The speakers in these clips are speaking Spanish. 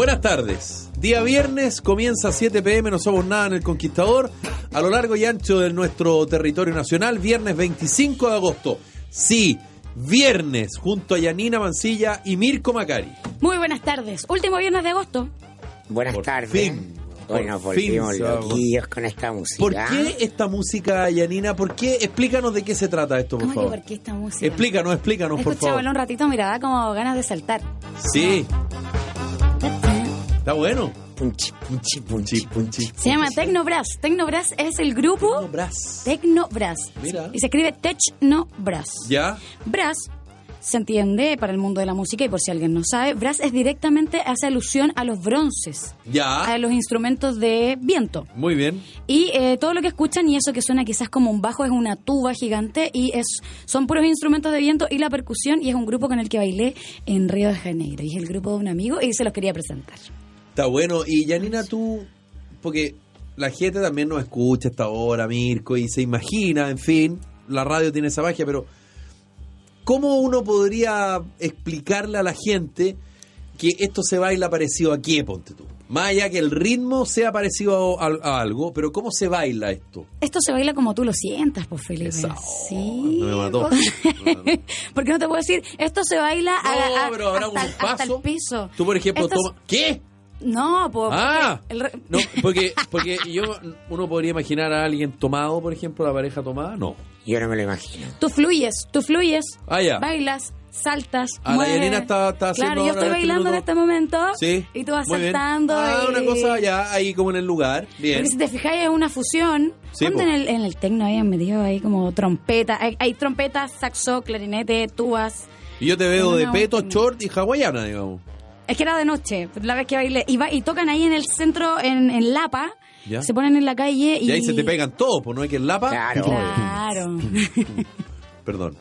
Buenas tardes. Día viernes, comienza a 7 pm, no somos nada en el Conquistador. A lo largo y ancho de nuestro territorio nacional, viernes 25 de agosto. Sí, viernes, junto a Yanina Mancilla y Mirko Macari. Muy buenas tardes. Último viernes de agosto. Buenas Por tardes. fin. Fin volvimos loquillos con esta música. ¿Por qué esta música, Yanina? ¿Por qué? Explícanos de qué se trata esto, por ¿Cómo que favor. por qué esta música? Explícanos, explícanos, por favor. Escuchábalo un ratito, mira, da como ganas de saltar. Sí, está bueno. Punchi, punchi, punchi, punchi. Se llama Tecnobrass. Tecnobrass es el grupo Brass. Tecnobrass. Mira. Y se escribe Technobrass. ¿Ya? Brass se entiende para el mundo de la música y por si alguien no sabe, brass es directamente hace alusión a los bronces, a ¿Ya? los instrumentos de viento. Muy bien. Y eh, todo lo que escuchan y eso que suena quizás como un bajo es una tuba gigante y es son puros instrumentos de viento y la percusión y es un grupo con el que bailé en Río de Janeiro y es el grupo de un amigo y se los quería presentar. Está bueno. Y Yanina, tú, porque la gente también nos escucha a esta hora, Mirko, y se imagina, en fin, la radio tiene esa magia, pero ¿cómo uno podría explicarle a la gente que esto se baila parecido a qué, ponte tú? Más allá que el ritmo sea parecido a, a- a algo, pero ¿cómo se baila esto? Esto se baila como tú lo sientas, pues Felipe. Esa- Sí. no me mató. Porque no te puedo decir, esto se baila No, a- pero habrá hasta, un el- hasta paso. el piso. Tú, por ejemplo, Esto es- toma... ¿Qué? No, pues. Ah, el re- no, porque, porque yo, uno podría imaginar a alguien tomado, por ejemplo, la pareja tomada, no. Yo no me lo imagino. Tú fluyes, tú fluyes, Ah, ya. bailas, saltas. Ah, la mueves. Yanina está- está Claro, yo estoy este bailando en este momento. Sí. Y tú vas muy bien. saltando. Ah, y- una cosa ya ahí como en el lugar. Bien. Porque si te fijáis es una fusión. Sí, en el, en el tecno ahí han metido ahí como trompeta. Hay, hay trompetas, saxo, clarinete, tubas. Y yo te veo de peto, short y hawaiana, digamos. Es que era de noche, la vez que bailé. Y, va- y tocan ahí en el centro, en, en Lapa. Ya. Se ponen en la calle y... Y ahí se te pegan todos, pues no hay que el lapa. Claro. Claro. Perdón.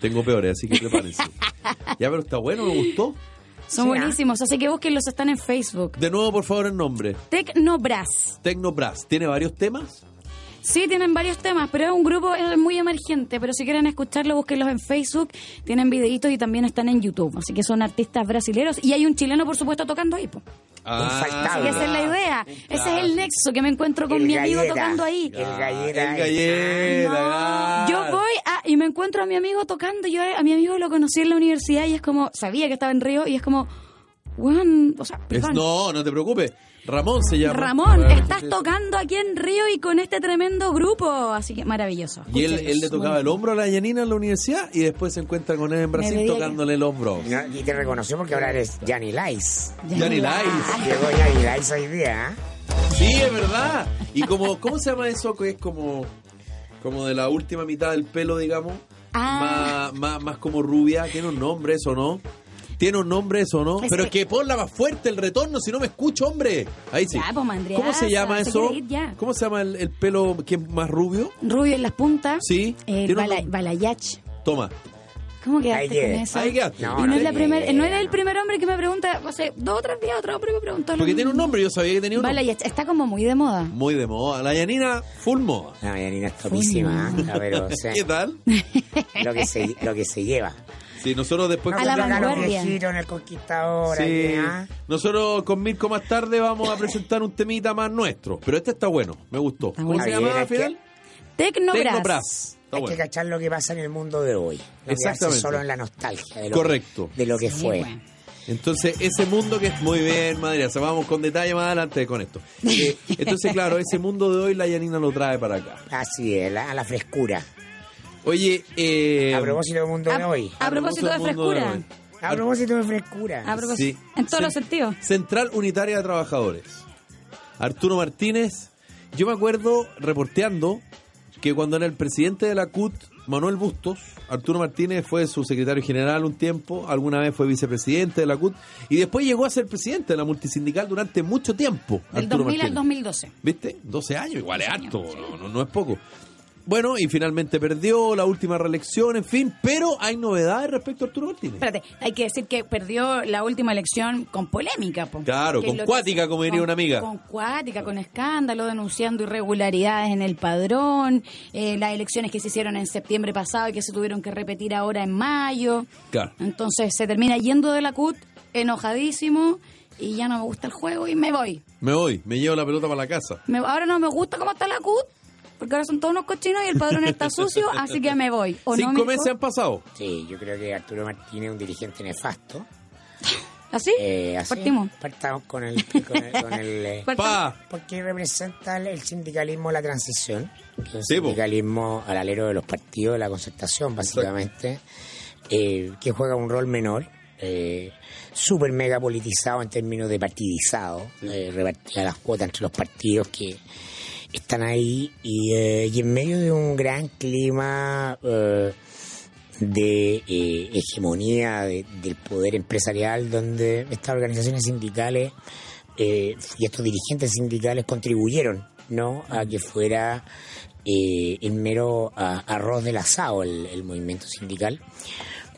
Tengo peores, así que prepárense. ya, pero está bueno, me gustó. Son Sí, buenísimos, así que búsquenlos, están en Facebook. De nuevo, por favor, el nombre. Tecnobrass. Tecnobrass. ¿Tiene varios temas? Sí, tienen varios temas, pero es un grupo eh, muy emergente. Pero si quieren escucharlo, búsquenlos en Facebook. Tienen videitos y también están en YouTube. Así que son artistas brasileños. Y hay un chileno, por supuesto, tocando ahí. po. Así Infaltable. que esa es la idea. Ese es el nexo que me encuentro con El mi amigo tocando ahí. El gallera. El gallera. No, yo voy a- y me encuentro a mi amigo tocando. Yo a mi amigo lo conocí en la universidad y es como, sabía que estaba en Río y es como, weón, o sea, Es- no, no te preocupes. Ramón se llama. Ramón, estás sí. tocando aquí en Río y con este tremendo grupo. Así que maravilloso. Y él, le tocaba el hombro a la Yanina en la universidad y después se encuentra con él en Brasil que- tocándole el hombro. No, y te reconoció porque ahora eres Johnny Lice. Johnny Lice. Llegó Johnny Lice hoy día. ¿eh? Sí, es verdad. Y como, ¿cómo se llama eso que es como, como de la última mitad del pelo, digamos? Ah. Más, más, más como rubia. ¿Tiene un nombre eso, no? ¿Tiene un nombre eso, no? Es Pero es que- ponla más fuerte el retorno, si no me escucho, hombre. Ahí sí. Ya, pues, mandriaza, ¿Cómo se llama se eso? quiere ir ya. ¿Cómo se llama el, el pelo que es más rubio? Rubio en las puntas. Sí. El Tiene un bala- nombre. balayage. Toma. ¿Cómo quedaste Ahí con eso? Ahí quedaste. No, y no es la no, primer, no era no. el primer hombre que me pregunta, hace dos o tres días otro hombre me preguntó. lo Porque tiene un mismo. nombre, yo sabía que tenía un nombre. Balayage, está como muy de moda. Muy de moda. La Yanina, full moda. La Yanina es topísima. ¿eh? O sea, ¿Qué tal? lo, que se, lo que se lleva. Sí, nosotros después... A con la vanguardia. en el Conquistador. Sí. Nosotros con Mirko más tarde vamos a presentar un temita más nuestro. Pero este está bueno, me gustó. Está ¿Cómo se Está bien, llama, es que- Fidel? Está Hay bueno. que cachar lo que pasa en el mundo de hoy. No Exactamente. solo en la nostalgia de lo, Correcto. de lo que Sí, fue. bueno. Entonces, ese mundo que es muy bien, Madrid, se vamos con detalle más adelante con esto. Eh, entonces, claro, ese mundo de hoy la Yanina lo trae para acá. Así es, la- a la frescura. Oye, eh, a propósito del mundo de A, hoy. a propósito de frescura. hoy. A propósito de frescura. A propósito. Sí. En todos los sentidos. Central Unitaria de Trabajadores. Arturo Martínez Yo me acuerdo reporteando que cuando era el presidente de la CUT, Manuel Bustos, Arturo Martínez fue su secretario general un tiempo, alguna vez fue vicepresidente de la CUT y después llegó a ser presidente de la multisindical durante mucho tiempo. Del Arturo 2000 al Martínez. 2012. ¿Viste? 12 años, igual es 12 harto, no, no- no es poco. Bueno, y finalmente perdió la última reelección, en fin, pero hay novedades respecto a Arturo Martínez. Espérate, hay que decir que perdió la última elección con polémica. po. Claro, con que- cuática, como diría con- una amiga. Con cuática, con escándalo, denunciando irregularidades en el padrón, eh, las elecciones que se hicieron en septiembre pasado y que se tuvieron que repetir ahora en mayo. Claro. Entonces se termina yendo de la CUT enojadísimo y ya no me gusta el juego y me voy. Me voy, me llevo la pelota para la casa. Me- ahora no me gusta cómo está la CUT, porque ahora son todos unos cochinos y el padrón está sucio, así que me voy. ¿O no, Cinco Mirko? meses han pasado. Sí, yo creo que Arturo Martínez es un dirigente nefasto. ¿Así? Eh, así, Partimos. Partamos con el... Con el, con el, eh. Pa, porque representa el, el sindicalismo de la transición, Sí, po. sindicalismo al alero de los partidos, de la concertación, básicamente, eh, que juega un rol menor, eh, súper mega politizado en términos de partidizado, eh, repartida las cuotas entre los partidos que están ahí y, eh, y en medio de un gran clima eh, de eh, hegemonía de- del poder empresarial donde estas organizaciones sindicales y estos dirigentes sindicales contribuyeron no a que fuera el mero arroz del asado el, movimiento sindical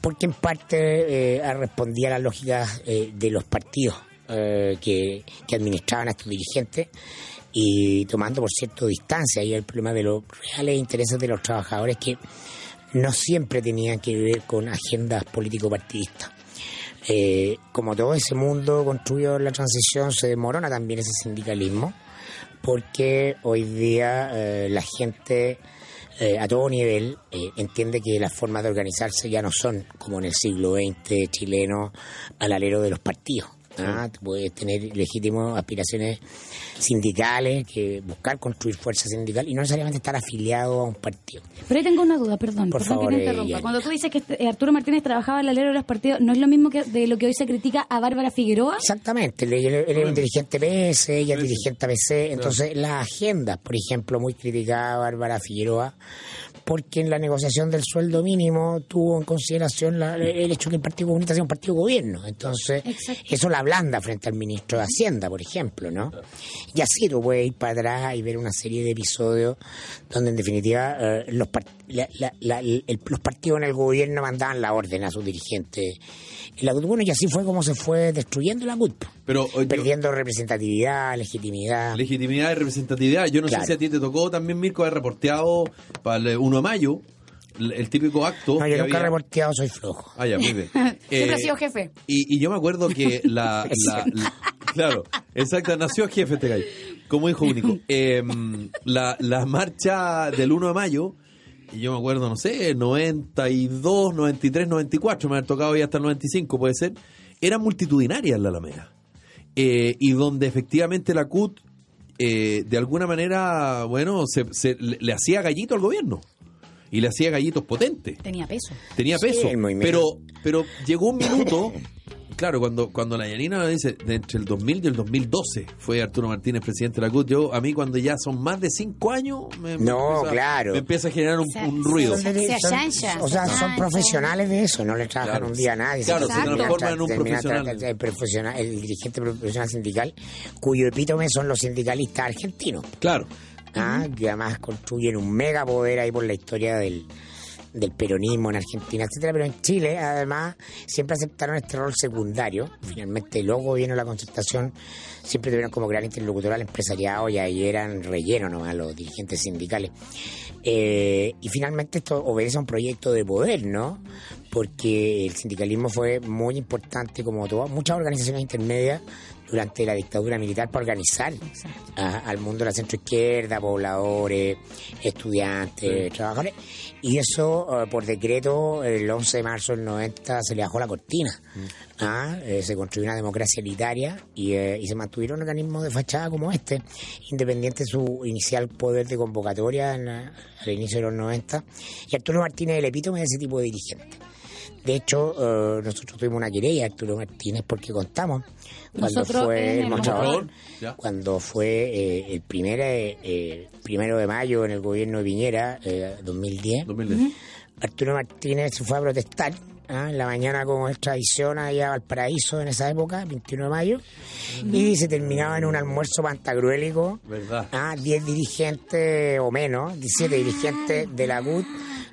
porque en parte respondía a las lógicas de los partidos que, que administraban a estos dirigentes y tomando por cierto distancia y el problema de los reales intereses de los trabajadores que no siempre tenían que ver con agendas político-partidistas. Eh, como todo ese mundo construido en la transición, se demorona también ese sindicalismo, porque hoy día eh, la gente eh, a todo nivel entiende que las formas de organizarse ya no son como en el siglo XX chileno al alero de los partidos. ¿Ah? Tú puedes tener legítimas aspiraciones sindicales, que buscar construir fuerza sindical y no necesariamente estar afiliado a un partido. Pero ahí tengo una duda, perdón, Por perdón favor, que te interrumpa. Cuando tú dices que este- eh, Arturo Martínez trabajaba al alero de los partidos, ¿no es lo mismo que de lo que hoy se critica a Bárbara Figueroa? Exactamente, él, él- él es un dirigente PS, ella es dirigente ABC, entonces las agendas, por ejemplo, muy criticada Bárbara Figueroa, porque en la negociación del sueldo mínimo tuvo en consideración la- el hecho que el Partido Comunista sea un partido gobierno, entonces Exacto. eso la blanda frente al ministro de Hacienda, por ejemplo, ¿no? Y así tú puedes ir para atrás y ver una serie de episodios donde en definitiva eh, los, par- la- la- la- el- los partidos en el gobierno mandaban la orden a sus dirigentes. Y, la, bueno, y así fue como se fue destruyendo la CUT pero eh, yo- perdiendo representatividad, legitimidad. legitimidad y representatividad. Yo no Claro. sé si a ti te tocó también, Mirko, haber reporteado para el 1 de mayo el, el típico acto. no, yo nunca he había- reporteado, soy flojo. Ah, ya, muy bien. Siempre Eh, ha sido jefe. Y, y yo me acuerdo que la, la- la- claro, exacto, nació jefe este gallo, como hijo único. Eh, la, la marcha del 1 de mayo, y yo me acuerdo, no sé, 92, 93, 94, me ha tocado ya hasta el 95, puede ser, eran multitudinarias en la Alameda. Eh, y donde efectivamente la CUT, eh, de alguna manera, bueno, se, se- le, le hacía gallito al gobierno. Y le hacía gallitos potentes Tenía peso. tenía peso. pero, pero llegó un minuto, claro, cuando, cuando la Yanina dice, de entre el 2000 y el 2012 fue Arturo Martínez presidente de la CUT, yo, a mí cuando ya son más de cinco años, me, me No, empieza, claro. me empieza a generar un, un ruido. Son- o sea, se son profesionales de eso, no le trabajan Claro. un día a nadie. Claro, se transforman en un profesional. tra- El, profesional- el dirigente profesional sindical, cuyo epítome son los sindicalistas argentinos. Claro. ¿ah? que además construyen un mega poder ahí por la historia del, del peronismo en Argentina, etcétera, pero en Chile además siempre aceptaron este rol secundario. Finalmente gobiernos de la concertación siempre tuvieron como gran interlocutor al empresariado y ahí eran relleno nomás los dirigentes sindicales. Eh, y finalmente esto obedece a un proyecto de poder, ¿no? Porque el sindicalismo fue muy importante, como todas muchas organizaciones intermedias, durante la dictadura militar para organizar a- al mundo de la centroizquierda, pobladores, estudiantes, trabajadores. Y eso, eh, por decreto, el 11 de marzo del 90 se le bajó la cortina. Ah, eh, se construyó una democracia elitaria y, eh, y se mantuvieron organismos de fachada como este, independiente de su inicial poder de convocatoria en la- al inicio de los 90. Y Arturo Martínez el epítome de ese tipo de dirigente. De hecho, eh, nosotros tuvimos una querella, Arturo Martínez, porque contamos cuando Nosotros fue el mostrador, Mostrador, cuando fue eh, el primer eh, eh, primero de mayo en el gobierno de Piñera, eh, 2010, 2010. Arturo Martínez se fue a protestar. ¿ah? En la mañana, como es tradición, allá a Valparaíso en esa época, 21 de mayo, y se terminaba en un almuerzo pantagruélico. ¿Verdad? Ah, 10 dirigentes o menos, 17 dirigentes de la CUT,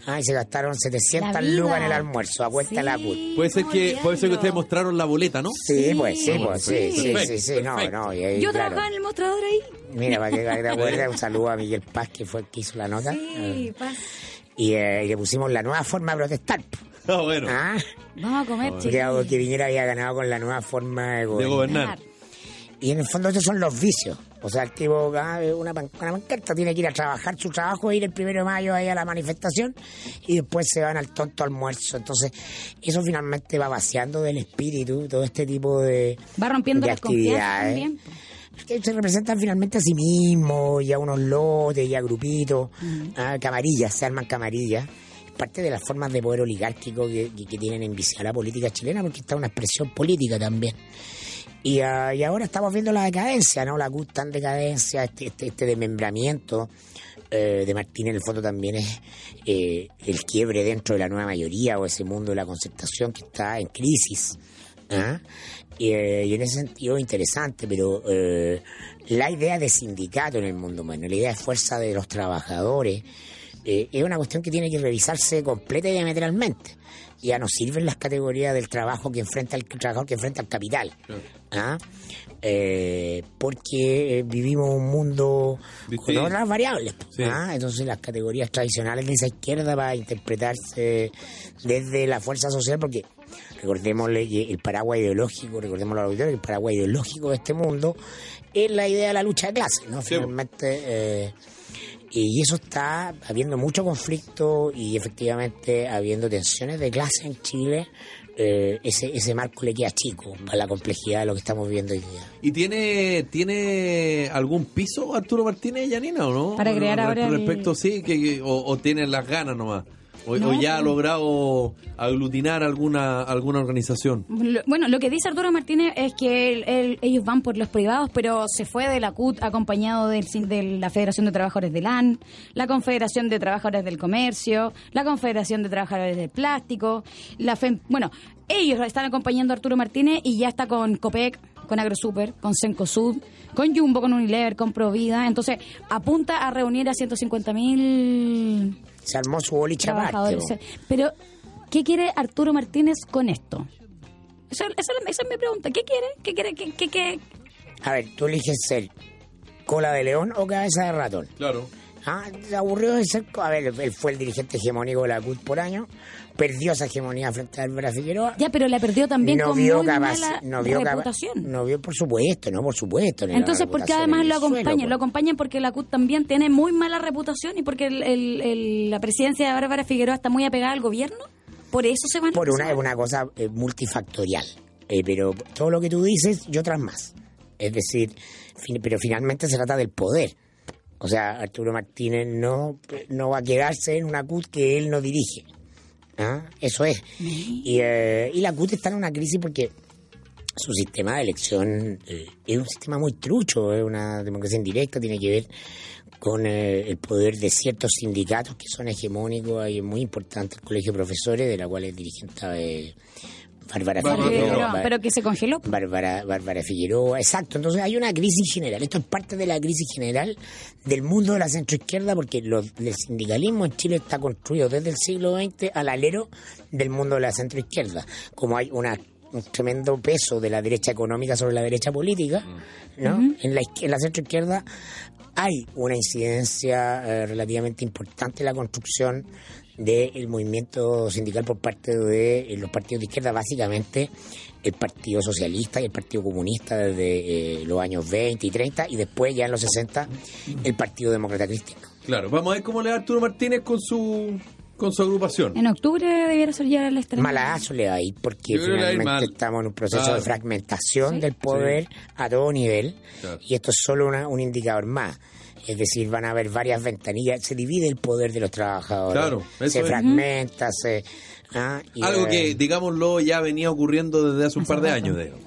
ah, y se gastaron 700 La vida. lucas en el almuerzo, a cuenta de la CUT. Puede ser que puede ser que ustedes mostraron la boleta, ¿no? Sí, pues, sí, pues, sí, sí, sí, Perfecto, sí, no, no, y ahí, Yo claro. trabajaba en el mostrador ahí. Mira, para que que te acuerdes, un saludo a Miguel Paz, que fue el que hizo la nota. Sí, paz. Y, eh, y le pusimos la nueva forma de protestar. Ah, bueno. ¿Ah? Vamos a comer, Que, chicos. que Piñera había ganado con la nueva forma de De gobernar. Y en el fondo esos son los vicios. O sea, el tipo, ah, una, pan- una pancarta tiene que ir a trabajar su trabajo, ir el primero de mayo ahí a la manifestación y después se van al tonto almuerzo. Entonces, eso finalmente va vaciando del espíritu todo este tipo de, Va rompiendo de las confianzas actividades. también. que se representan finalmente a sí mismos y a unos lotes y a grupitos, a camarillas, se arman camarillas. Es parte de las formas de poder oligárquico que, que, que tienen enviciada la política chilena porque está una expresión política también. Y, ah, y ahora estamos viendo la decadencia, ¿no? La en decadencia, este, este, este desmembramiento eh, de Martín en el fondo también es eh, el quiebre dentro de la nueva mayoría o ese mundo de la concertación que está en crisis. ¿ah? Y, eh, y en ese sentido interesante, pero eh, la idea de sindicato en el mundo bueno, la idea de fuerza de los trabajadores, eh, es una cuestión que tiene que revisarse completa y diametralmente. Ya no sirven las categorías del trabajo que enfrenta el trabajador que enfrenta el capital. ¿ah? Eh, porque eh, vivimos un mundo con otras variables. Sí. ¿ah? Entonces las categorías tradicionales de esa izquierda va a interpretarse desde la fuerza social porque recordémosle el paraguas ideológico, recordemos los auditores, el paraguas ideológico de este mundo es la idea de la lucha de clases, ¿no? Finalmente, eh, y eso está habiendo mucho conflicto y efectivamente habiendo tensiones de clase en Chile. eh, ese, ese marco le queda chico para la complejidad de lo que estamos viviendo hoy día. ¿Y tiene tiene algún piso Arturo Martínez y Yanina o no? Para crear Re- ahora el- Respecto, sí, que, que- o, o tiene las ganas nomás. O, No, o ya ha pero- logrado aglutinar alguna alguna organización. Lo- Bueno, lo que dice Arturo Martínez es que ellos van por los privados, pero se fue de la CUT acompañado del de la Federación de Trabajadores del AN, la Confederación de Trabajadores del Comercio, la Confederación de Trabajadores del Plástico, la FEM- bueno, ellos están acompañando a Arturo Martínez y ya está con COPEC, con AgroSuper, con Cencosud, con Jumbo, con Unilever, con Provida, entonces apunta a reunir a 150 mil Se armó su boliche po. Pero, ¿qué quiere Arturo Martínez con esto? Esa, esa- esa es mi pregunta. ¿Qué quiere? ¿Qué quiere? ¿Qué, qué, qué? A ver, tú eliges ser cola de león o cabeza de ratón. Claro. Ah, se aburrió de ser. A ver, él fue el dirigente hegemónico de la CUT por año, perdió esa hegemonía frente a Álvaro Figueroa. Ya, pero la perdió también no con vio muy capaz, mala no vio reputación. no vio, por supuesto, no, por supuesto. Entonces, ¿por qué además lo suelo, acompañan? Lo acompañan porque la CUT también tiene muy mala reputación y porque el- el- el- la presidencia de Bárbara Figueroa está muy apegada al gobierno. ¿Por eso se van Por una, van? es una cosa eh, multifactorial. Eh, pero todo lo que tú dices y otras más. Es decir, fin- pero finalmente se trata del poder. O sea, Arturo Martínez no, no va a quedarse en una CUT que él no dirige. ¿Ah? Eso es. Y, eh, y la CUT está en una crisis porque su sistema de elección eh, es un sistema muy trucho, es una democracia indirecta, tiene que ver con eh, el poder de ciertos sindicatos que son hegemónicos, es muy importante el Colegio de Profesores, de la cual es dirigente Bárbara Bárbara Figueroa. Pero que se congeló. Bárbara, Bárbara Figueroa, exacto. Entonces hay una crisis general. Esto es parte de la crisis general del mundo de la centroizquierda porque lo- el sindicalismo en Chile está construido desde el siglo XX al alero del mundo de la centroizquierda. Como hay una un tremendo peso de la derecha económica sobre la derecha política, ¿no? en, la, en la centroizquierda hay una incidencia eh, relativamente importante en la construcción del movimiento sindical por parte de eh, los partidos de izquierda, básicamente el Partido Socialista y el Partido Comunista desde eh, los años 20 y 30 y después ya en los 60 el Partido Demócrata Cristiano. Claro. Vamos a ver cómo le da Arturo Martínez con su con su agrupación. En octubre debiera ser ya el estreno. Malazo le va a ir porque finalmente estamos en un proceso Claro. de fragmentación Sí. del poder a todo nivel Claro. y esto es solo una- un indicador más. Es decir, van a haber varias ventanillas, se divide el poder de los trabajadores, Claro, eso se es. fragmenta, se... ah, y, Algo eh, que, digámoslo, ya venía ocurriendo desde hace un par de años. digamos.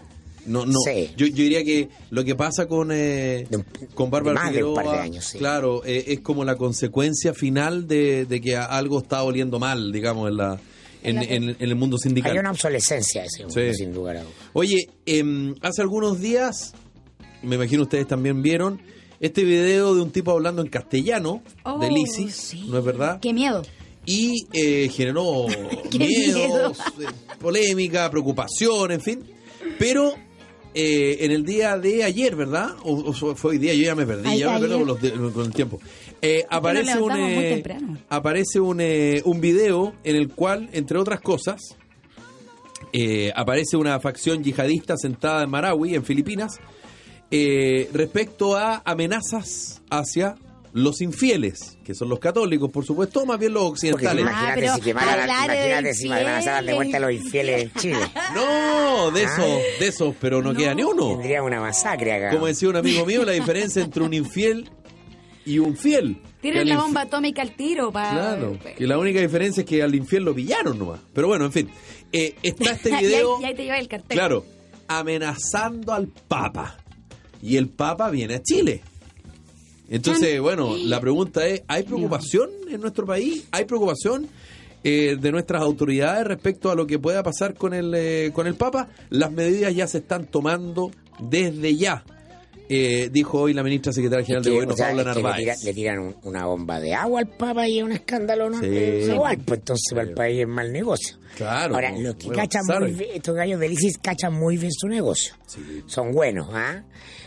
No, no. Sí. Yo, yo diría que lo que pasa con, eh, De un- con Bárbara de más de un Figueroa, par de años, sí. claro, eh, es como la consecuencia final de, de que algo está oliendo mal, digamos, en la en, en- en el mundo sindical. Hay una obsolescencia de ese mundo, Sí. sin lugar a dudas. Oye, em, hace algunos días, me imagino ustedes también vieron, este video de un tipo hablando en castellano, Oh, del ISIS, sí. ¿no es verdad? Qué miedo. y eh, generó Qué miedos, eh, polémica, preocupación, en fin. Pero eh, en el día de ayer, ¿verdad? O, o fue hoy día, yo ya me perdí, Ay- ya me ayer. con, los con el tiempo. Eh, aparece un, eh, aparece un, eh, un video en el cual, entre otras cosas, eh, aparece una facción yihadista sentada en Marawi, en Filipinas, eh, respecto a amenazas hacia los infieles, que son los católicos, por supuesto, o más bien los occidentales. Ah, imagínate pero si quemaran, imagínate si de vuelta a los infieles en Chile. No, de Ah. esos, de esos, pero no, queda ni uno. Tendría una masacre acá. Como decía un amigo mío, la diferencia entre un infiel y un fiel. Tienen la bomba atómica al tiro para... Claro, que la única diferencia es que al infiel lo pillaron nomás. Pero bueno, en fin, eh, está este y, ahí, video, y ahí te lleva el cartel. claro, amenazando al Papa. Y el Papa viene a Chile. Entonces, bueno, la pregunta es, ¿hay preocupación en nuestro país? ¿Hay preocupación eh, de nuestras autoridades respecto a lo que pueda pasar con el, eh, con el Papa? Las medidas ya se están tomando desde ya, eh, dijo hoy la ministra secretaria general Que, de Gobierno, o sea, Paula le, Narváez. tira- le tiran un- una bomba de agua al Papa y es un escándalo, ¿no? Sí. Es igual, pues entonces para el país es mal negocio. Claro, Ahora, pues, los que bueno, cachan muy bien, estos gallos del ISIS cachan muy bien su negocio. Son buenos, ¿ah?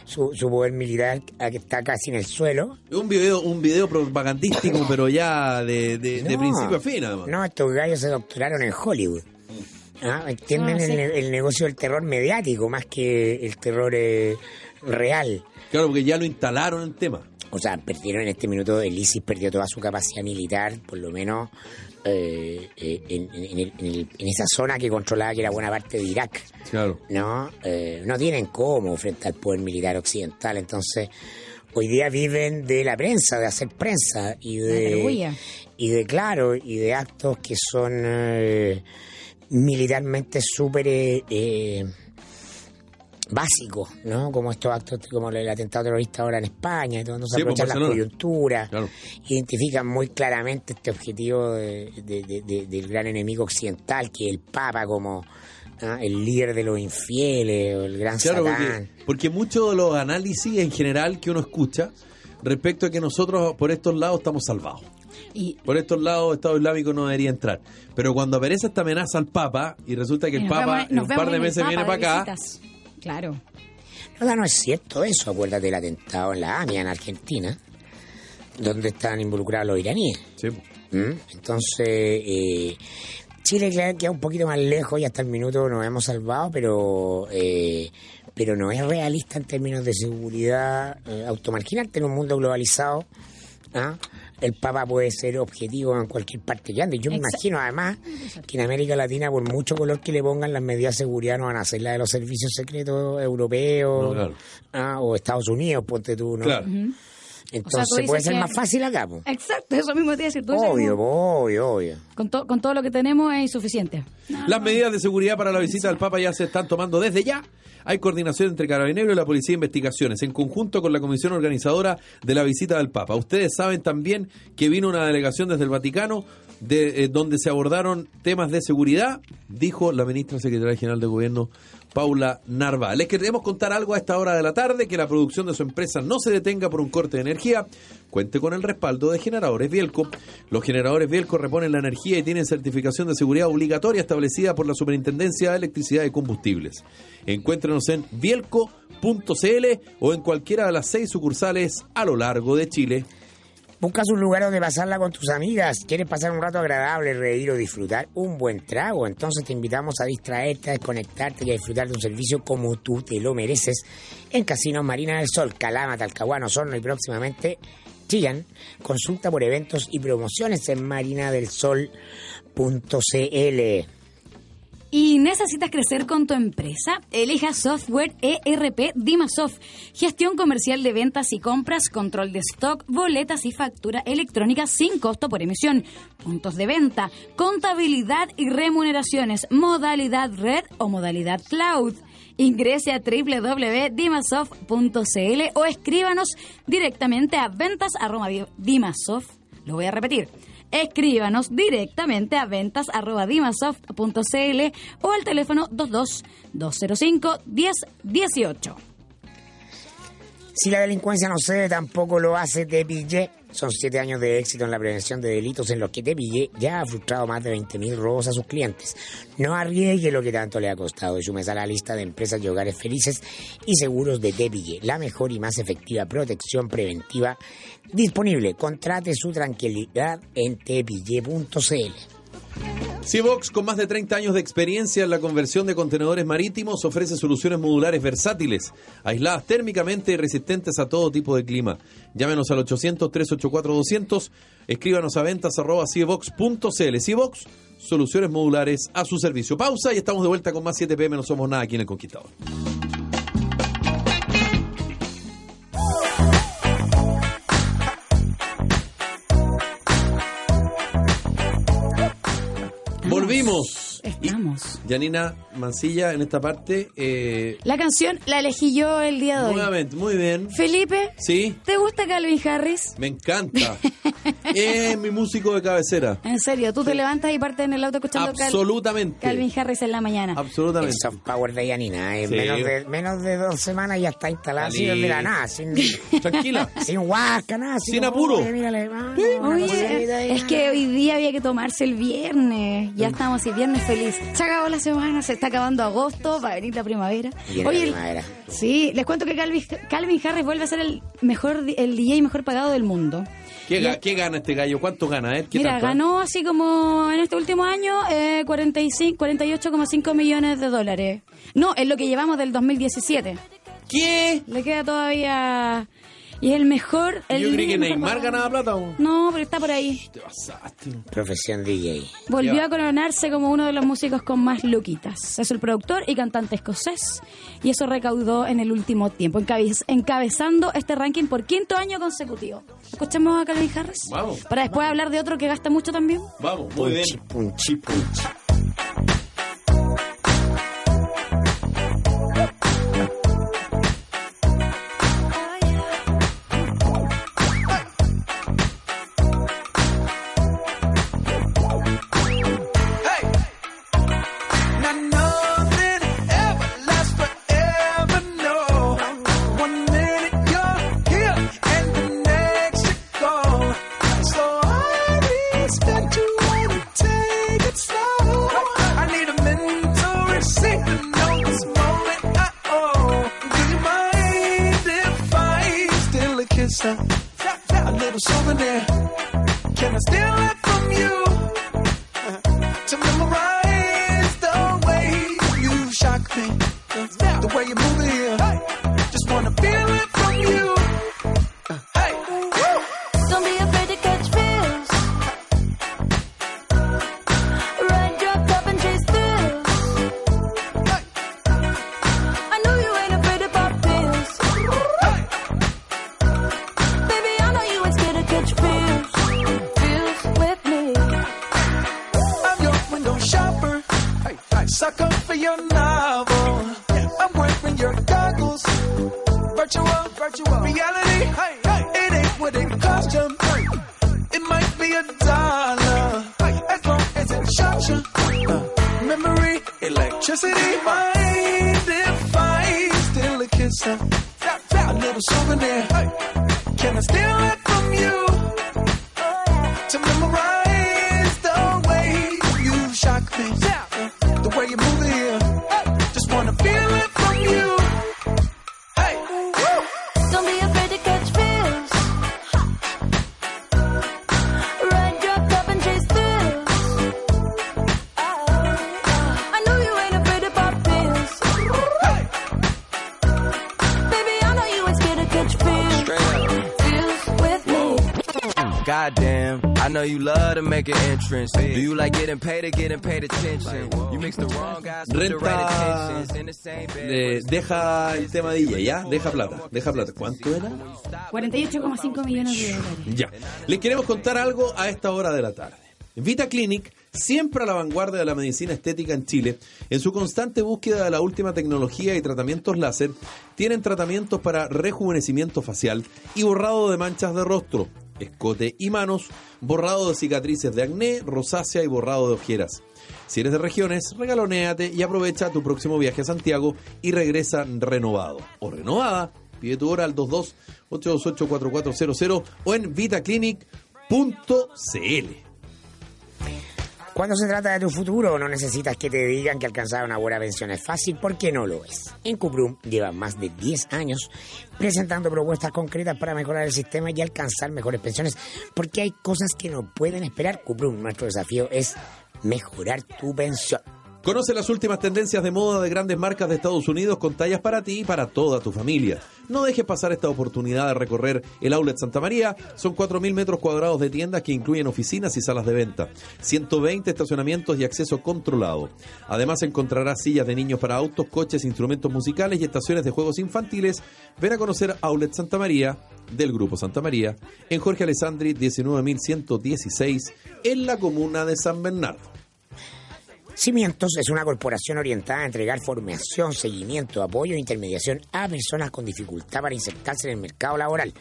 Su, su poder militar que está casi en el suelo. Un video, un video propagandístico, pero ya de, de, principio a fin, además. No, estos gallos se doctoraron en Hollywood. ¿Ah? Entienden Ah, sí. el, el negocio del terror mediático más que el terror eh, real. Claro, porque ya lo instalaron el tema. O sea, perdieron en este minuto, el ISIS perdió toda su capacidad militar, por lo menos eh, eh, en, en- en el- en el- en esa zona que controlaba, que era buena parte de Irak. Claro. ¿no? Eh, no tienen cómo frente al poder militar occidental. Entonces, hoy día viven de la prensa, de hacer prensa y de, y de claro, y de actos que son eh, militarmente súper eh, eh, básicos, ¿no? Como estos actos, como el atentado terrorista ahora en España, y todo, entonces Sí, pues, aprovechan las coyunturas, Claro. identifican muy claramente este objetivo de- de- de- de- del gran enemigo occidental, que es el Papa como el líder de los infieles, o el gran Claro, Satán. porque, porque muchos de los análisis en general que uno escucha respecto a que nosotros por estos lados estamos salvados. Y Por estos lados Estado Islámico no debería entrar. Pero cuando aparece esta amenaza al Papa y resulta que el Papa vemos- en un par de meses viene para acá, visitas. Claro. No, no es cierto eso, acuérdate del atentado en la AMIA, en Argentina, donde están involucrados los iraníes. Sí. ¿Mm? Entonces, eh, Chile queda, queda un poquito más lejos y hasta el minuto nos hemos salvado, pero eh, pero no es realista en términos de seguridad eh, automarginarte en un mundo globalizado. ¿ah? El Papa puede ser objetivo en cualquier parte que ande. Yo me imagino además que en América Latina, por mucho color que le pongan, las medidas de seguridad no van a ser las de los servicios secretos europeos No, claro. ah, o Estados Unidos, ponte tú, ¿no? Claro. Entonces dices puede ser que- más fácil acá, po. Exacto, eso mismo te iba a decir. Tú Obvio, como, obvio, obvio. con, to- con todo lo que tenemos es insuficiente. Las medidas de seguridad para la visita del Papa ya se están tomando desde ya. Hay coordinación entre Carabineros y la Policía de Investigaciones, en conjunto con la comisión organizadora de la visita del Papa. Ustedes saben también que vino una delegación desde el Vaticano, de, eh, donde se abordaron temas de seguridad, dijo la ministra secretaria general de Gobierno, Paula Narváez. Les queremos contar algo a esta hora de la tarde, que la producción de su empresa no se detenga por un corte de energía. Cuente con el respaldo de generadores Bielco. Los generadores Bielco reponen la energía y tienen certificación de seguridad obligatoria establecida por la Superintendencia de Electricidad y Combustibles. Encuéntrenos en bielco.cl o en cualquiera de las seis sucursales a lo largo de Chile. Buscas un lugar donde pasarla con tus amigas, quieres pasar un rato agradable, reír o disfrutar un buen trago, entonces te invitamos a distraerte, a desconectarte y a disfrutar de un servicio como tú te lo mereces en Casinos Marina del Sol, Calama, Talcahuano, Osorno y próximamente Chillán. Consulta por eventos y promociones en marinadelsol.cl. ¿Y necesitas crecer con tu empresa? Elija software ERP Dimasoft. Gestión comercial de ventas y compras, control de stock, boletas y factura electrónica sin costo por emisión, puntos de venta, contabilidad y remuneraciones, modalidad red o modalidad cloud. Ingrese a www.dimasoft.cl o escríbanos directamente a ventas arroba di- dimasoft. Lo voy a repetir. Escríbanos directamente a ventas arroba dimasoft.cl o al teléfono 22 205 1018. Si la delincuencia no cede, tampoco lo hace Tepille. Son siete años de éxito en la prevención de delitos en los que Tepille ya ha frustrado más de 20.000 robos a sus clientes. No arriesgue lo que tanto le ha costado y súmese a la lista de empresas y hogares felices y seguros de Tepille, la mejor y más efectiva protección preventiva disponible. Contrate su tranquilidad en tepille.cl. Seabox, con más de 30 años de experiencia en la conversión de contenedores marítimos, ofrece soluciones modulares versátiles, aisladas térmicamente y resistentes a todo tipo de clima. Llámenos al 800-384-200, escríbanos a ventas arroba. Seabox, soluciones modulares a su servicio. Pausa y estamos de vuelta con más 7 pm, no somos nada aquí en El Conquistador. Volvimos. Estamos. Y Yanina Mancilla, en esta parte, eh, La canción la elegí yo el día de hoy. nuevamente, muy bien. Felipe, Sí, ¿te gusta Calvin Harris? me encanta. es mi músico de cabecera. En serio, tú te levantas y partes en el auto escuchando Cal- Absolutamente. Calvin Harris en la mañana. El Absolutamente. soft power de Yanina. En Sí. menos, de, menos de dos semanas ya está instalada así de la nada, sin, Tranquila. sin huasca, nada. Sin como, apuro. "Oye, mírale, mano, una Oye, cosita ahí, es que hoy día había que tomarse el viernes. Ya estamos y viernes feliz. Se acabó la semana, se está acabando agosto, va a venir la primavera. Viene la Oye, el- primavera. sí, les cuento que Calvin, Calvin Harris vuelve a ser el mejor el DJ mejor pagado del mundo. ¿Qué, ga- qué gana este gallo? ¿Cuánto gana? Eh? ¿Qué Mira, tanto, ganó así como en este último año eh, 45, 48,5 millones de dólares. No, es lo que llevamos del 2017. ¿Qué? Le queda todavía... Y es el mejor... El Yo creí que Neymar ganaba plata. ¿o? No, pero está por ahí. Te pasaste. Profesión DJ. Volvió a coronarse como uno de los músicos con más luquitas. Es el productor y cantante escocés. Y eso recaudó en el último tiempo, encabe- encabezando este ranking por quinto año consecutivo. Escuchemos a Calvin Harris. Vamos. Para después hablar de otro que gasta mucho también. Vamos, muy bien. Punchi, punchi, Can I steal it an entrance. Do you like getting paid or getting paid attention? You mix the wrong guys with the right Renta. intentions in the same bed. Deja el tema DJ, ¿ya? Deja plata, deja plata. ¿Cuánto era? 48,5 millones de dólares. Ya. Les queremos contar algo a esta hora de la tarde. Vita Clinic siempre a la vanguardia de la medicina estética en Chile, en su constante búsqueda de la última tecnología y tratamientos láser, tienen tratamientos para rejuvenecimiento facial y borrado de manchas de rostro, escote y manos, borrado de cicatrices de acné, rosácea y borrado de ojeras. Si eres de regiones, regalonéate y aprovecha tu próximo viaje a Santiago y regresa renovado o renovada. Pide tu hora al 22 828 4400 o en vitaclinic.cl. Cuando se trata de tu futuro, no necesitas que te digan que alcanzar una buena pensión es fácil, porque no lo es. En Cuprum llevan más de 10 años presentando propuestas concretas para mejorar el sistema y alcanzar mejores pensiones, porque hay cosas que no pueden esperar. Cuprum, nuestro desafío es mejorar tu pensión. Conoce las últimas tendencias de moda de grandes marcas de Estados Unidos con tallas para ti y para toda tu familia. No dejes pasar esta oportunidad de recorrer el Outlet Santa María. Son 4.000 metros cuadrados de tiendas que incluyen oficinas y salas de venta, 120 estacionamientos y acceso controlado. Además encontrarás sillas de niños para autos, coches, instrumentos musicales y estaciones de juegos infantiles. Ven a conocer Outlet Santa María del Grupo Santa María en Jorge Alessandri 19.116 en la comuna de San Bernardo. Cimientos es una corporación orientada a entregar formación, seguimiento, apoyo e intermediación a personas con dificultad para insertarse en el mercado laboral.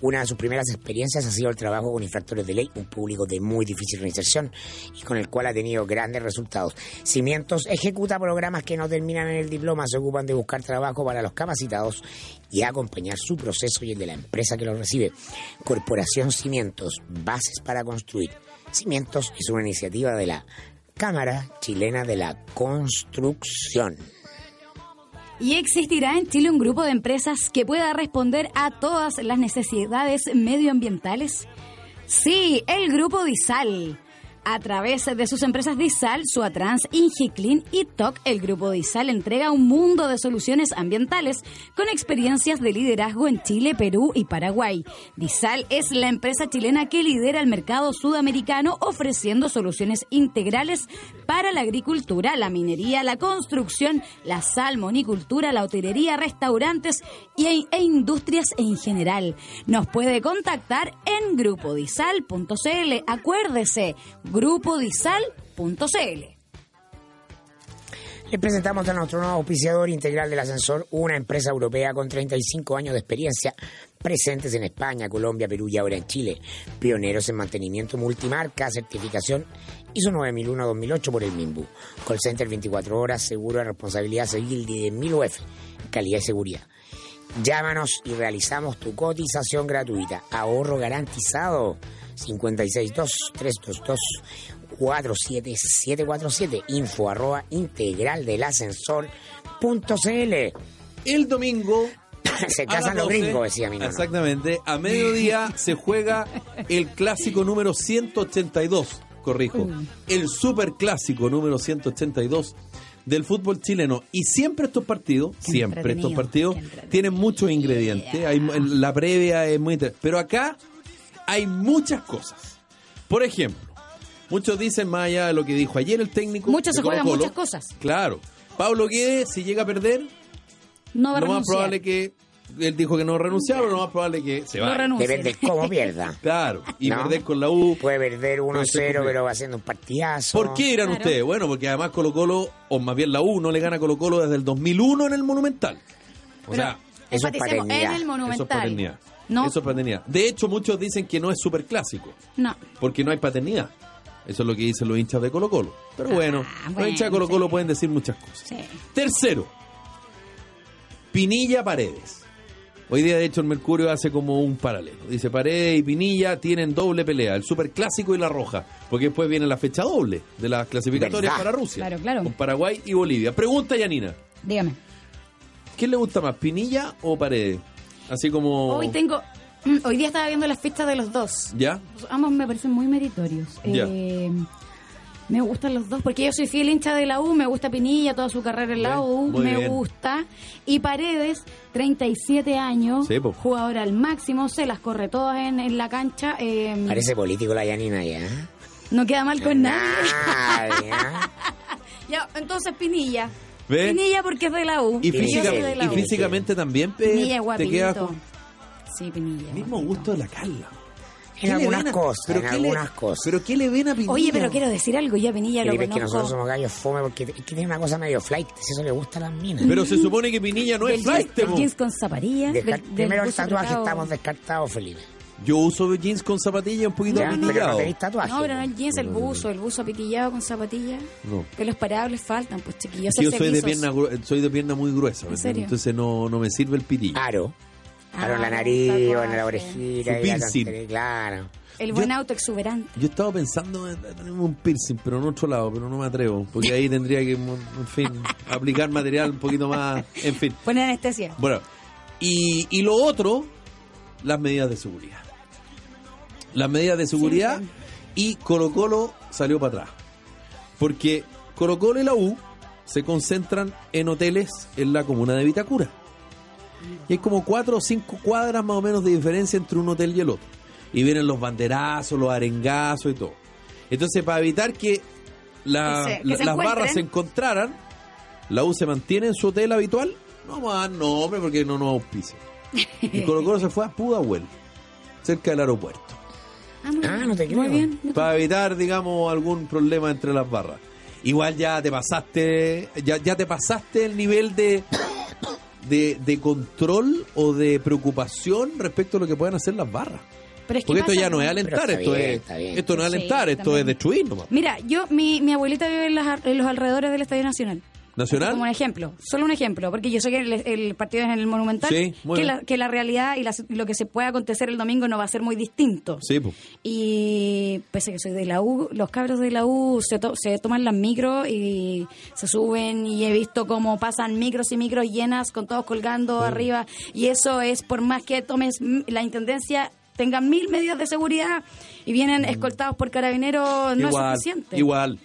Una de sus primeras experiencias ha sido el trabajo con infractores de ley, un público de muy difícil reinserción y con el cual ha tenido grandes resultados. Cimientos ejecuta programas que no terminan en el diploma, se ocupan de buscar trabajo para los capacitados y acompañar su proceso y el de la empresa que lo recibe. Corporación Cimientos, bases para construir. Cimientos es una iniciativa de la Cámara Chilena de la Construcción. ¿Y existirá en Chile un grupo de empresas que pueda responder a todas las necesidades medioambientales? Sí, el grupo Disal. A través de sus empresas Disal, Suatrans, Ingiclin y TOC, el grupo Disal entrega un mundo de soluciones ambientales con experiencias de liderazgo en Chile, Perú y Paraguay. Disal es la empresa chilena que lidera el mercado sudamericano ofreciendo soluciones integrales para la agricultura, la minería, la construcción, la salmonicultura, la hotelería, restaurantes y, e industrias en general. Nos puede contactar en grupodisal.cl. Acuérdese, grupodisal.cl. Les presentamos a nuestro nuevo auspiciador integral del ascensor, una empresa europea con 35 años de experiencia, presentes en España, Colombia, Perú y ahora en Chile. Pioneros en mantenimiento multimarca, certificación ISO 9001-2008 por el MIMBU. Call Center 24 horas, seguro de responsabilidad civil de 1000 UF, calidad y seguridad. Llámanos y realizamos tu cotización gratuita. Ahorro garantizado. 562-322-47747. Info arroba integral del ascensor punto CL. El domingo Se casan los 12, gringos, decía mi nona. Exactamente. A mediodía se juega el clásico número 182, corrijo. El super clásico número 182 del fútbol chileno. Y siempre estos partidos, Qué siempre estos partidos, tienen muchos ingredientes. Hay, la previa es muy interesante. Pero acá hay muchas cosas. Por ejemplo, muchos dicen, más allá de lo que dijo ayer el técnico. Mucho de se juegan muchas cosas. Claro. Pablo Guedes, si llega a perder, No va a lo más probable que él dijo que no renunciaba, lo más probable que se No vaya. renuncia. Depende de cómo pierda. Claro, y ¿No? perder con la U. Puede perder Puede ser 1-0, complicado. pero va haciendo un partidazo. ¿Por qué Claro. ustedes? Bueno, porque además Colo Colo, o más bien la U, no le gana a Colo Colo desde el 2001 en el Monumental. O Pero sea, eso es paternidad. En el eso es Monumental. paternidad. No, Eso es paternidad. De hecho, muchos dicen que no es super clásico, no. porque no hay paternidad. Eso es lo que dicen los hinchas de Colo Colo. Pero bueno, Ah, los bueno, hinchas de Colo Colo sí. pueden decir muchas cosas. Sí. Tercero, Pinilla Paredes. Hoy día, de hecho, el Mercurio hace como un paralelo. Dice, Paredes y Pinilla tienen doble pelea, el Super Clásico y la Roja, porque después viene la fecha doble de las clasificatorias ¿Verdad? para Rusia, Claro, claro. con Paraguay y Bolivia. Pregunta, Yanina, Dígame. ¿quién le gusta más, Pinilla o Paredes? Así como... Hoy tengo. Hoy día estaba viendo las fichas de los dos. ¿Ya? Ambos me parecen muy meritorios. Ya. Eh, me gustan los dos porque yo soy fiel hincha de la U, me gusta Pinilla, toda su carrera en la Bien, U, me bien. gusta. Y Paredes, 37 años, Sí, jugador al máximo, se las corre todas en, en la cancha. eh, Parece político la Yanina ya. no queda mal con nadie. Nadie. Ya, entonces Pinilla. ¿Ve? Pinilla porque es de la U. Y, yo física- soy de la y U. físicamente también pe- Pinilla te queda guapito. con Sí, Pinilla. el mismo guapito. gusto de la Carla. ¿Qué le algunas a- cosas, en qué le- algunas cosas. Pero ¿qué le ven a Pinilla? Oye, pero quiero decir algo, yo a Pinilla lo es que nosotros conozco. somos gallos fome porque es que tiene una cosa medio flight, si eso le gusta a las minas. Pero se supone que Pinilla no es flight, jeans con zapatillas. Primero el tatuaje estamos descartados, Felipe. Yo uso jeans con zapatillas un poquito no apitillado. tatuaje. No, pero no el jeans, el No, no, no. buzo, el buzo apitillado con zapatillas. No. Que los parables faltan, pues chiquillos. Sí, yo soy de pierna gru- soy de pierna muy gruesa, ¿me ¿En serio? entonces no, no me sirve el pitillo. Aro. Aro en la Ah, nariz o en la orejita. Su y la Claro. El buen Yo- auto exuberante. Yo estaba pensando en tener un piercing, pero en otro lado, pero no me atrevo, porque ahí tendría que, en fin, aplicar material un poquito más, en fin. Poner anestesia. Bueno, y, y lo otro, las medidas de seguridad. Las medidas de seguridad y Colo Colo salió para atrás. Porque Colo Colo y la U se concentran en hoteles en la comuna de Vitacura. Y hay como cuatro o cinco cuadras más o menos de diferencia entre un hotel y el otro. Y vienen los banderazos, los arengazos y todo. Entonces, para evitar que, la- Que se- que la- se las barras se encontraran, la U se mantiene en su hotel habitual. No vamos a dar nombre porque no nos auspicia. Y Colo Colo se fue a Pudahuel, cerca del aeropuerto. Ah, no te Muy creo. bien. Para evitar, digamos, algún problema entre las barras. Igual ya te pasaste, ya, ya te pasaste el nivel de, de, de control o de preocupación respecto a lo que puedan hacer las barras. Pero es que Porque esto ya no es alentar, esto bien, es, esto no es Sí, alentar, esto también. es destruir nomás. Mira, yo, mi, mi abuelita vive en, las ar- en los alrededores del Estadio Nacional. ¿Nacional? Como un ejemplo, solo un ejemplo, porque yo sé que el, el partido es en el Monumental, Sí, que, la, que la realidad y la- lo que se puede acontecer el domingo no va a ser muy distinto. Sí, pues. Y pese a que soy de la U, los cabros de la U se, to- se toman las micros y se suben y he visto cómo pasan micros y micros llenas con todos colgando arriba y eso es por más que tomes la intendencia tengan mil medidas de seguridad y vienen escoltados por carabineros no Mm. igual, es suficiente. Igual.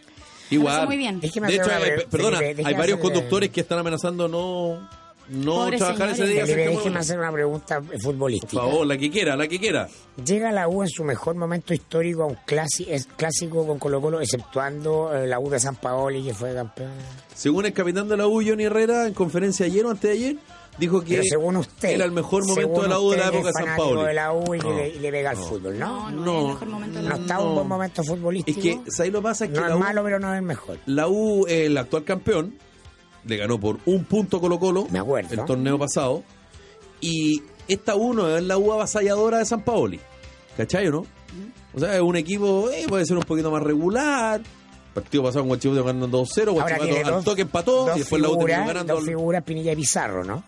Igual. muy bien. De hecho, hay- perdona, hay varios conductores que están amenazando no, no trabajar ese día. Déjeme hacer una pregunta futbolística. Por favor, la que quiera, la que quiera. ¿Llega la U en su mejor momento histórico a un clasi- es clásico con Colo Colo, exceptuando eh, la U de San Paoli, que fue campeón? Según el capitán de la U, Johnny Herrera, en conferencia ayer o antes de ayer, dijo que Pero según usted, era el mejor momento de la U de la época de es San Paolo. de la U y, No, le, y le pega al no. fútbol, No, ¿no? no, No. es el mejor momento de la No U. está un No. buen momento Es futbolístico. que, ¿sabes lo pasa? Es que no la es U, malo, pero no es el mejor. la U, el actual campeón, le ganó por un punto Colo Colo Me acuerdo. el torneo pasado. Y esta U no es la U avasalladora de San Paoli. ¿Cachai o no? O sea, es un equipo, eh, puede ser un poquito más regular. El partido pasado con Guachipato ganando 2-0, Ahora Guachipato al toque empató y después la U terminó ganando. dos figuras Pinilla y Pizarro, ¿no?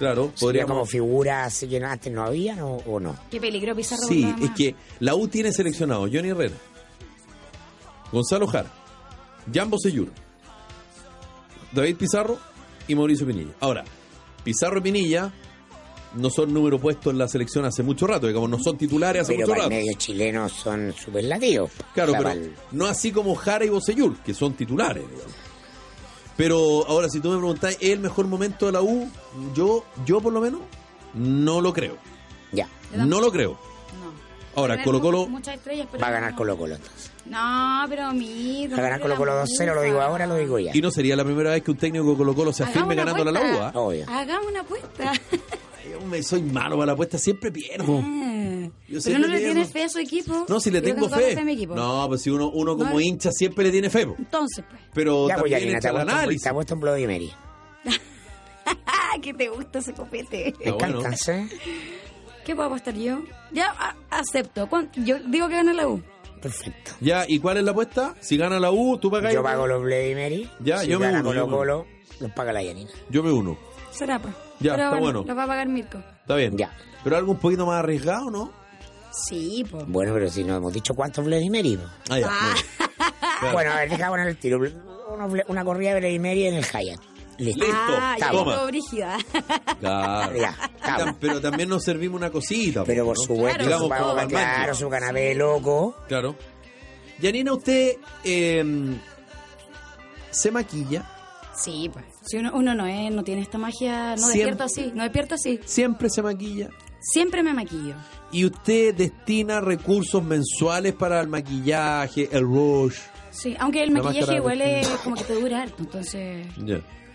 Claro, podríamos como figuras antes no había o, o no. Qué peligro Pizarro. Sí, es que la U tiene seleccionado Johnny Herrera, Gonzalo Jara, Jambo Seyur, David Pizarro y Mauricio Pinilla. Ahora, Pizarro y Pinilla no son número puesto en la selección hace mucho rato, digamos, no son titulares hace Pero mucho para rato. medio chilenos son superlativos. Claro, O sea, pero el- no así como Jara y Bocellur, que son titulares. digamos. Pero ahora, si tú me preguntás, ¿es el mejor momento de la U? Yo, yo por lo menos, no lo creo. Ya, No lo creo. No. Ahora, Colo Colo, va a no. ganar Colo Colo entonces. No, pero mira. Va a ganar Colo Colo 2-0, lo digo ahora, lo digo ya. y no sería la primera vez que un técnico de Colo Colo se afirme ganando la U. ¿ah? Obvio. Hagamos una apuesta. Yo me soy malo para la apuesta, siempre pierdo. Yo pero no le pierdo. tienes fe a su equipo. No, si le tengo fe. a mi equipo. No, pues si uno, uno como No. hincha siempre le tiene fe. po. Entonces, pues. Pero Ya, pues, también echa el apuesto, un- análisis. te ha puesto un Bloody Mary. ¡Ah, que te gusta ese copete! Está bueno. ¿Qué puedo apostar yo? Ya a- acepto. ¿Cuán- Yo digo que gana la U. Perfecto. Ya, ¿y cuál es la apuesta? Si gana la U, tú pagas. Yo pago los Bloody Mary. Ya, si yo me uno, yo Colo me Colo, los paga la Yanina. Yo me uno. Será, pues. Ya, Pero está bueno. Lo va a pagar Mirko. Está bien. Ya. Pero algo un poquito más arriesgado, ¿no? Sí, pues. Bueno, pero si no hemos dicho cuántos po. Ah, ya. Claro. Bueno, a ver, deja poner el tiro. Una, una corrida de Mary en el Hyatt. Listo. Listo. Ah, ya Toma. llegó brígida. Claro. Ya, Pero también nos servimos una cosita. Pero por ¿no? supuesto, Digamos, su, claro, mancho. su canapé loco. Claro. Yanina, usted eh, se maquilla, Sí, pues. Si uno, uno no es, no tiene esta magia, no despierta así, no despierta así. siempre se maquilla. Siempre me maquillo. Y usted destina recursos mensuales para el maquillaje, el rush. Sí, aunque el La maquillaje igual es como que te dura harto, entonces...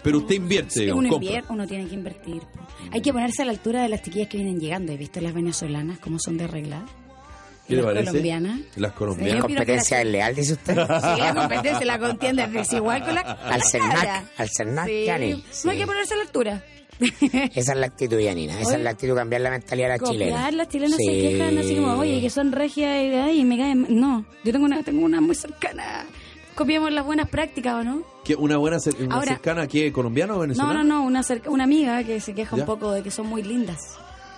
Pero usted invierte, digamos, uno, compra. invierte, uno tiene que invertir. Hay que ponerse a la altura de las chiquillas que vienen llegando. ¿He visto las venezolanas cómo son de arreglar? ¿Qué las parece? colombianas. Las Sí. colombianas. Competencia desleal, dice usted. Sí, la competencia, la contienda es desigual con la Al Cernac, al Cernac, Sí. No hay Sí. que ponerse a la altura. Esa es la actitud, Yanina. Esa Oye, es la actitud, cambiar la mentalidad de la chilena. Copiar, las chilenas Sí. se quejan así como, oye, que son regias y, ay, me caen. No, yo tengo una, tengo una muy cercana. Copiamos las buenas prácticas, ¿o no? ¿Qué, ¿Una buena cer- una Ahora- cercana que colombiana o No, venezolana? no, no, una, cerca- una amiga que se queja ¿Ya? un poco de que son muy lindas.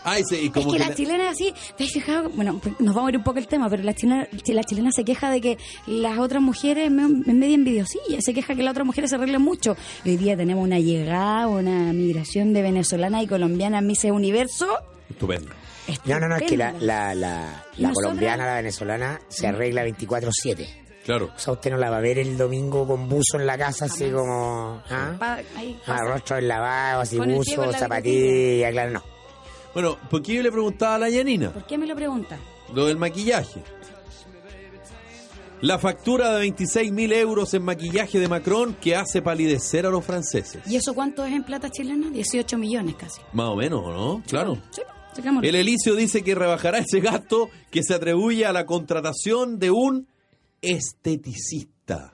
Ay, sí, y Es que que la la- chilena así, ¿te has fijado? Bueno, nos vamos a ir un poco el tema, pero la chilena, la chilena se queja de que las otras mujeres me- es media envidiosilla, se queja que las otras mujeres se arreglan mucho. Hoy día tenemos una llegada, una migración de venezolanas y colombianas Miss Universo. Estupendo. No, no, no, es que la, Estupendo. la, la, la Nosotras- colombiana, la venezolana, se arregla 24-7. Claro. O sea, usted no la va a ver el domingo con buzo en la casa, así como. ¿ah? Pa- ahí Ah, pasa. rostro en lavado, así Con buzo, zapatilla, claro, no. Bueno, ¿por qué yo le preguntaba a la Yanina? ¿Por qué me lo pregunta? Lo del maquillaje. La factura de 26 mil euros en maquillaje de Macron que hace palidecer a los franceses. ¿Y eso cuánto es en plata chilena? 18 millones casi. Más o menos, ¿o ¿no? Claro. Sí. El Elicio dice que rebajará ese gasto que se atribuye a la contratación de un esteticista.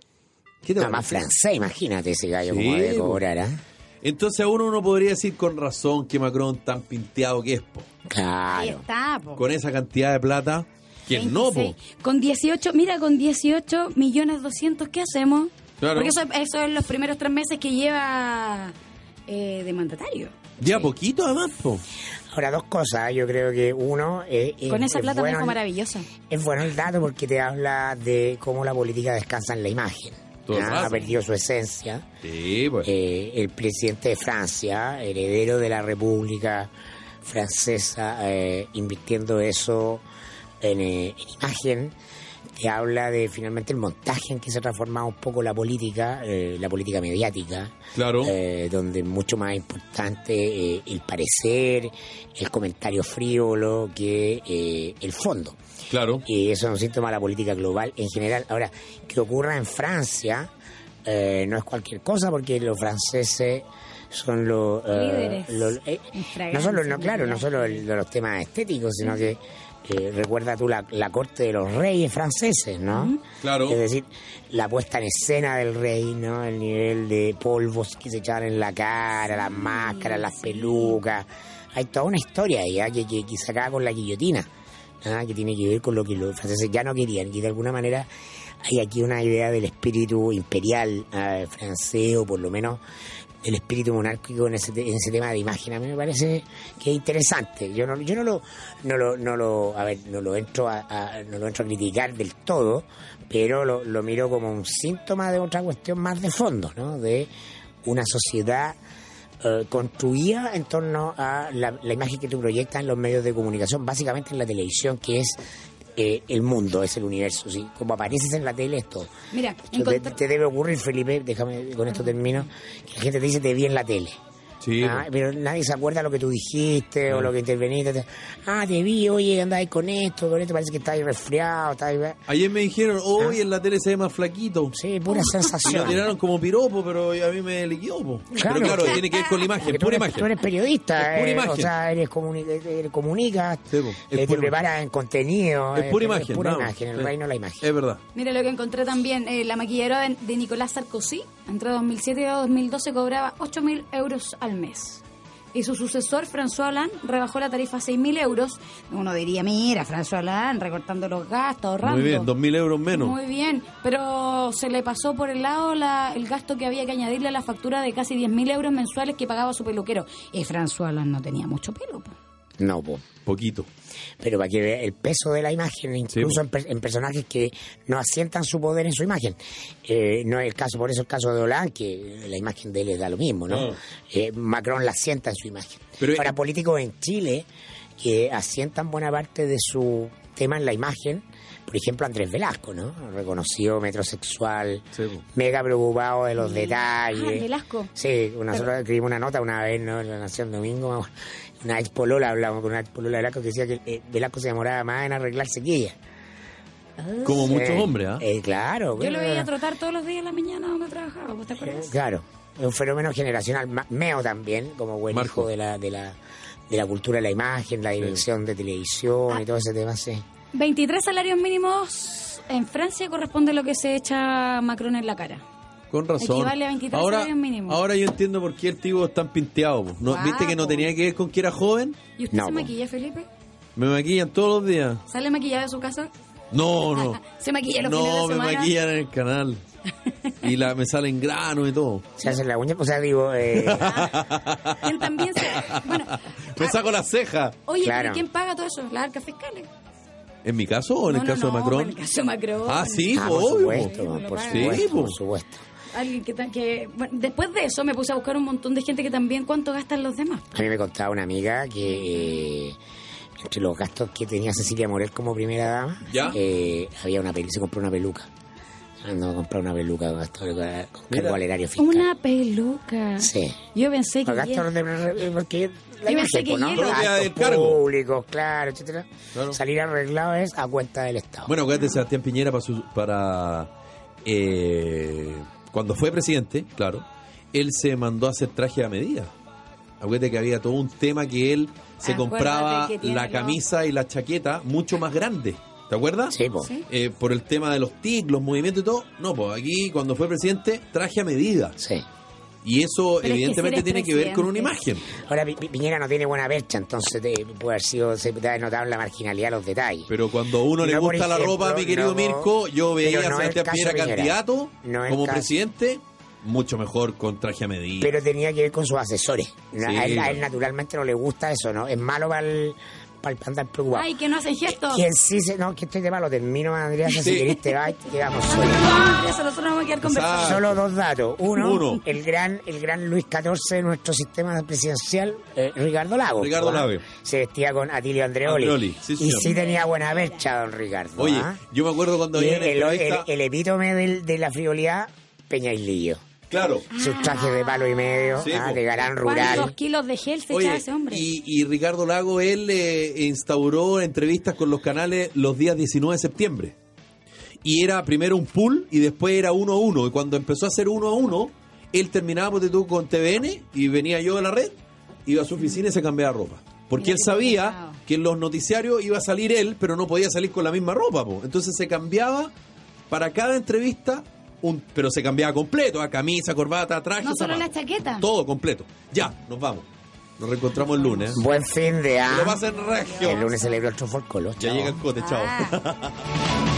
¿Qué te más francés, imagínate ese gallo Sí, como debe po. cobrar, ¿ah? Entonces a uno uno podría decir con razón que Macron tan pinteado que es, po. Ahí Claro. está, po. Con esa cantidad de plata, ¿quién no, po? 26. Con 18, mira, con 18 millones 200, ¿qué hacemos? Claro. Porque eso, eso es los primeros tres meses que lleva eh, de mandatario. De a poquito además, po. Ahora, dos cosas. Yo creo que uno. eh, es- Con esa es plata me bueno maravillosa. Es bueno el dato porque te habla de cómo la política descansa en la imagen. Ha perdido su esencia. Sí. Eh, el presidente de Francia, heredero de la República Francesa, eh, invirtiendo eso en, eh, en imagen, te habla de finalmente el montaje en que se ha transformado un poco la política, eh, la política mediática, Claro. eh, donde es mucho más importante eh, el parecer, el comentario frívolo que eh, el fondo. Claro. Y eso es un síntoma de la política global en general. Ahora, que ocurra en Francia eh, no es cualquier cosa porque los franceses son los... Líderes los- eh, no solo, no, claro, no solo el- los temas estéticos, sino que eh, recuerda tú la, la corte de los reyes franceses, ¿no? Claro. Es decir, la puesta en escena del rey, ¿no? El nivel de polvos que se echaban en la cara, las máscaras, las pelucas. Hay toda una historia ahí ¿ah? que, que, que se acaba con la guillotina, ¿ah? que tiene que ver con lo que los franceses ya no querían. Y de alguna manera hay aquí una idea del espíritu imperial ah, francés, o por lo menos el espíritu monárquico en ese, en ese tema de imagen. A mí me parece que es interesante. Yo no, lo, no no lo, a ver, no lo entro a, no lo entro a criticar del todo, pero lo, lo miro como un síntoma de otra cuestión más de fondo, ¿no? De una sociedad eh, construida en torno a la, la imagen que tú proyectas en los medios de comunicación, básicamente en la televisión, que es eh, el mundo, es el universo. ¿sí? Como apareces en la tele, es todo. Mira, Esto te, te debe ocurrir, Felipe, déjame con esto termino, que la gente te dice te vi en la tele. Sí. Ah, pero nadie se acuerda lo que tú dijiste o lo que interveniste. Te- Ah, te vi, oye, andabas con esto, con esto, parece que estás ahí resfriado. Ayer me dijeron, hoy en la tele se ve más flaquito. Ah. Sí, pura Y lo sensación. tiraron como piropo, pero a mí me liquidó. Claro. Pero claro, tiene que ver con la imagen, Porque tú pura eres, imagen. tú eres periodista, Es pura eh, imagen. o sea, eres, comuni eres comunicas, Sí, es eh, te pura preparas en contenido. Es eh, pura imagen, pura nada más. imagen, el reino de la imagen. Es verdad. Mira lo que encontré también, eh, la maquilladora de, de Nicolás Sarkozy, entre 2007 y 2012 cobraba 8.000 euros al mes. Y su sucesor, François Hollande, rebajó la tarifa a 6.000 euros. Uno diría, mira, François Hollande recortando los gastos, ahorrando. Muy bien, dos mil euros menos. Muy bien, pero se le pasó por el lado la- el gasto que había que añadirle a la factura de casi 10.000 euros mensuales que pagaba su peluquero. Y François Hollande no tenía mucho pelo. po. No, po. Poquito. pero para que vea el peso de la imagen, incluso en, per- en personajes que no asientan su poder en su imagen. Eh, no es el caso, por eso el caso de Hollande, que la imagen de él da lo mismo, ¿no? Ah. Eh, Macron la asienta en su imagen. Pero- Ahora, políticos en Chile que asientan buena parte de su tema en la imagen, por ejemplo, Andrés Velasco, ¿no? Reconocido metrosexual, Sí, mega preocupado de los detalles. Ah, Velasco. Sí, nosotros escribimos una nota una vez ¿no? en la Nación Domingo, una ex polola, hablamos con una ex polola de Velasco que decía que eh, Velasco se demoraba más en arreglarse que ella. Como muchos Eh, hombres, ¿ah? eh, claro. Yo lo veía trotar todos los días en la mañana donde trabajaba, ¿vos te acuerdas? Claro, es un fenómeno generacional. Meo también, como buen Marco. hijo de la, de la de la cultura de la imagen, la dirección de televisión Ah. y todo ese tema, sí. 23 salarios mínimos en Francia corresponde a lo que se echa Macron en la cara. Con razón. Equivale a 23 ahora, salarios mínimos. ahora yo entiendo por qué el tipo es tan pinteado. po. ¿No, ¿Viste que no tenía que ver con que era joven? ¿Y usted No, se po. maquilla, Felipe? Me maquillan todos los días. ¿Sale maquillado de su casa? No, no. ¿Se maquilla los fines No, de me semana? maquillan en el canal. Y la, me salen granos y todo. Se hace la uña, o sea, digo, eh, ¿Quién también se... Bueno, Me saco las cejas. oye, Claro. ¿pero quién paga todo eso? ¿Las arcas fiscales? ¿En mi caso o en No, el no, caso no, de Macron? En el caso de Macron. Ah, sí, ah, por obvio. supuesto, po. por Sí, supuesto, po. por supuesto. Alguien que, que bueno, después de eso me puse a buscar un montón de gente que también cuánto gastan los demás. A mí me contaba una amiga que eh, entre los gastos que tenía Cecilia Morel como primera dama, ¿Ya? eh, había una peli, se compró una peluca. Andó a comprar una peluca con, gasto- cargo al erario fiscal. Una peluca. Sí. Yo pensé que Con gastos de, porque la Yo pensé imagen, que pues, ¿no? públicos, claro, etcétera. Claro. Salir arreglado es a cuenta del Estado. Bueno, acuérdate, Sebastián Piñera para, su- para eh, cuando fue presidente, claro, él se mandó a hacer traje a medida. Acuérdate que había todo un tema que él se Acuérdate compraba la los- camisa y la chaqueta mucho más grande. ¿Te acuerdas? sí, po. Sí. Eh, por el tema de los tics, los movimientos y todo. No, pues aquí cuando fue presidente, traje a medida. Sí. Y eso Pero es que evidentemente si tiene que ver con una imagen. Ahora Pi- Pi- Piñera no tiene buena percha, entonces te- puede haber sido, se puede haber notado en la marginalidad los detalles. Pero cuando a uno le No, gusta la ropa, mi querido no, Mirko, yo veía a no el Sebastián Piñera candidato como presidente, mucho mejor con traje a medida. pero tenía que ver con sus asesores. Sí. a, él, a él naturalmente no le gusta eso, ¿no? Es malo para el, para el andar preocupado. Ay, que no hacen gestos. Quien sí se, no, que estoy de malo, termino, Andrea, si Sí. querés te vas y quedamos solos. Eso nosotros vamos a quedar conversando. Solo dos datos. Uno, Uno. el gran el gran Luis XIV de nuestro sistema presidencial, eh, Ricardo Lago. Ricardo. Lago. Se vestía con Atilio Andreoli. Andreoli, sí, y sí tenía buena percha, don Ricardo. Oye, ¿ah? yo me acuerdo cuando Y el, el- el epítome del- de la frivolidad, Peñailillo. Claro. Sus trajes de palo y medio, Sí, ah, de galán ¿Cuántos rural. kilos de gel se Oye, echaba ese hombre? y, y Ricardo Lago, él eh, instauró entrevistas con los canales los días 19 de septiembre. Y era primero un pool y después era uno a uno. Y cuando empezó a hacer uno a uno, él terminaba tú, con TVN y venía yo de la red, iba a su oficina y se cambiaba ropa. Porque él sabía que en los noticiarios iba a salir él, pero no podía salir con la misma ropa. po. Entonces se cambiaba para cada entrevista, un, pero se cambiaba completo, a camisa, corbata, traje, no solo la chaqueta. Todo completo. Ya, nos vamos. Nos reencontramos el lunes. Buen fin de Que lo año. pasen regio. El lunes celebro el Trofol Colo. Ya llega el cote, chao. Ah.